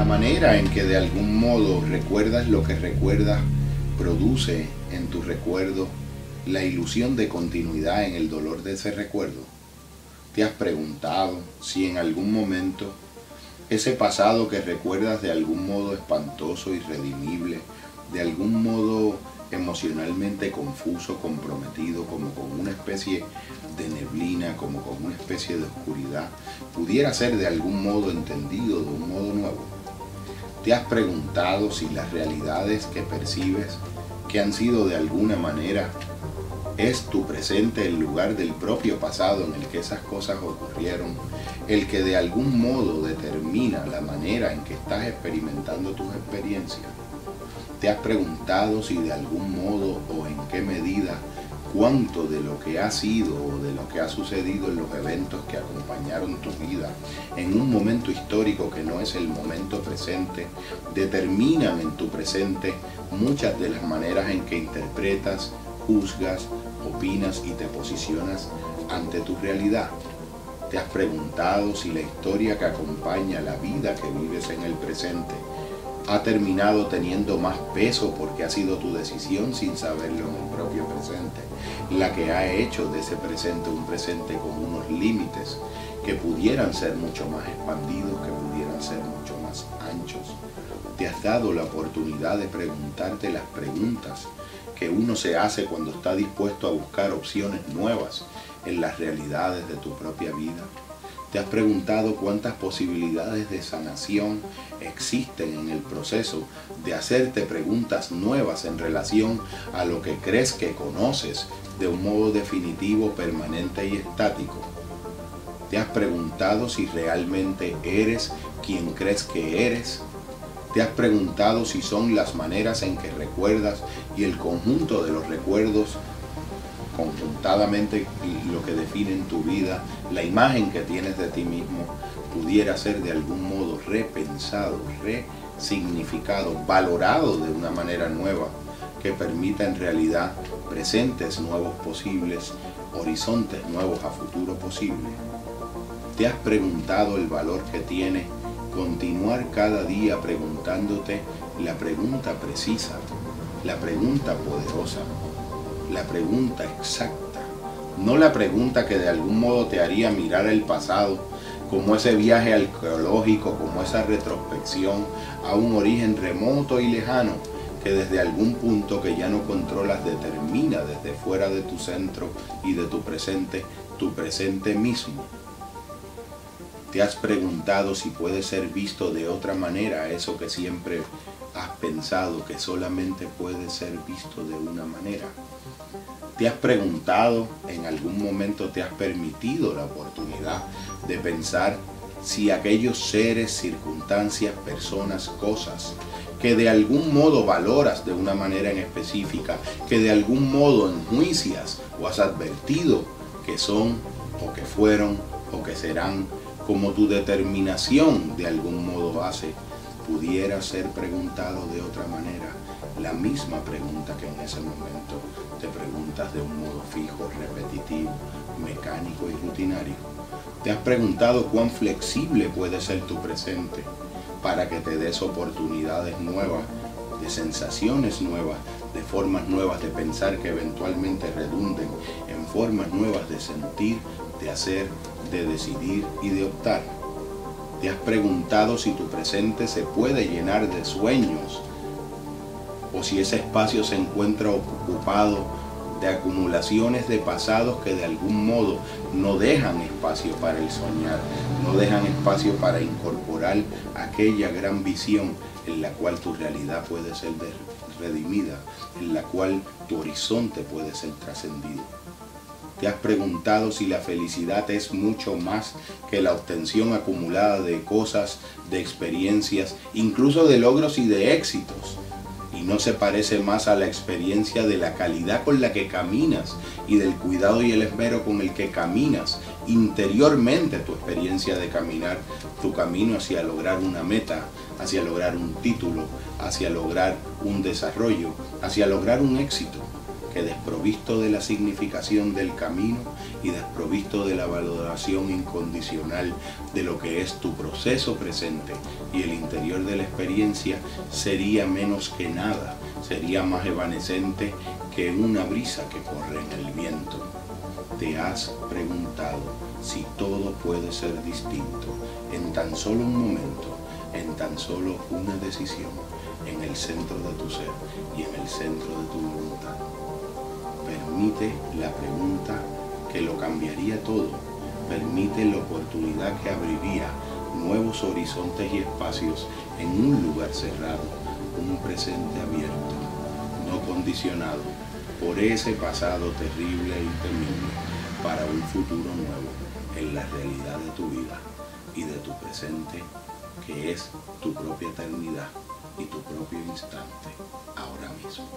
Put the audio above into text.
La manera en que de algún modo recuerdas lo que recuerdas produce en tu recuerdo la ilusión de continuidad en el dolor de ese recuerdo. ¿Te has preguntado si en algún momento ese pasado que recuerdas de algún modo espantoso, irredimible, de algún modo emocionalmente confuso, comprometido, como con una especie de neblina, como con una especie de oscuridad, pudiera ser de algún modo entendido de un modo nuevo? ¿Te has preguntado si las realidades que percibes, que han sido de alguna manera, es tu presente el lugar del propio pasado en el que esas cosas ocurrieron, el que de algún modo determina la manera en que estás experimentando tus experiencias? ¿Te has preguntado si de algún modo o en qué medida cuánto de lo que ha sido o de lo que ha sucedido en los eventos que acompañaron tu vida en un momento histórico que no es el momento presente, determinan en tu presente muchas de las maneras en que interpretas, juzgas, opinas y te posicionas ante tu realidad. ¿Te has preguntado si la historia que acompaña la vida que vives en el presente ha terminado teniendo más peso porque ha sido tu decisión sin saberlo en el propio presente, la que ha hecho de ese presente un presente con unos límites que pudieran ser mucho más expandidos, que pudieran ser mucho más anchos. Te has dado la oportunidad de preguntarte las preguntas que uno se hace cuando está dispuesto a buscar opciones nuevas en las realidades de tu propia vida. ¿Te has preguntado cuántas posibilidades de sanación existen en el proceso de hacerte preguntas nuevas en relación a lo que crees que conoces de un modo definitivo, permanente y estático? ¿Te has preguntado si realmente eres quien crees que eres? ¿Te has preguntado si son las maneras en que recuerdas y el conjunto de los recuerdos conjuntadamente lo que define en tu vida, la imagen que tienes de ti mismo, pudiera ser de algún modo repensado, resignificado, valorado de una manera nueva que permita en realidad presentes nuevos posibles, horizontes nuevos a futuro posible. ¿Te has preguntado el valor que tiene continuar cada día preguntándote la pregunta precisa, la pregunta poderosa, la pregunta exacta, no la pregunta que de algún modo te haría mirar el pasado, como ese viaje arqueológico, como esa retrospección a un origen remoto y lejano que desde algún punto que ya no controlas determina desde fuera de tu centro y de tu presente, tu presente mismo. ¿Te has preguntado si puede ser visto de otra manera eso que siempre has pensado que solamente puede ser visto de una manera? ¿Te has preguntado, en algún momento te has permitido la oportunidad de pensar si aquellos seres, circunstancias, personas, cosas que de algún modo valoras de una manera en específica, que de algún modo enjuicias o has advertido que son o que fueron o que serán, como tu determinación de algún modo hace, pudiera ser preguntado de otra manera la misma pregunta que en ese momento te preguntas de un modo fijo, repetitivo, mecánico y rutinario. Te has preguntado cuán flexible puede ser tu presente para que te des oportunidades nuevas, de sensaciones nuevas, de formas nuevas de pensar que eventualmente redunden en formas nuevas de sentir, de hacer, de decidir y de optar. Te has preguntado si tu presente se puede llenar de sueños o si ese espacio se encuentra ocupado de acumulaciones de pasados que de algún modo no dejan espacio para el soñar, no dejan espacio para incorporar aquella gran visión en la cual tu realidad puede ser redimida, en la cual tu horizonte puede ser trascendido. ¿Te has preguntado si la felicidad es mucho más que la obtención acumulada de cosas, de experiencias, incluso de logros y de éxitos? y no se parece más a la experiencia de la calidad con la que caminas y del cuidado y el esmero con el que caminas interiormente tu experiencia de caminar, tu camino hacia lograr una meta, hacia lograr un título, hacia lograr un desarrollo, hacia lograr un éxito. Que desprovisto de la significación del camino y desprovisto de la valoración incondicional de lo que es tu proceso presente y el interior de la experiencia, sería menos que nada, sería más evanescente que una brisa que corre en el viento. Te has preguntado si todo puede ser distinto en tan solo un momento, en tan solo una decisión, en el centro de tu ser y en el centro de tu voluntad. Permite la pregunta que lo cambiaría todo. Permite la oportunidad que abriría nuevos horizontes y espacios en un lugar cerrado, un presente abierto, no condicionado por ese pasado terrible y temible para un futuro nuevo en la realidad de tu vida y de tu presente, que es tu propia eternidad y tu propio instante ahora mismo.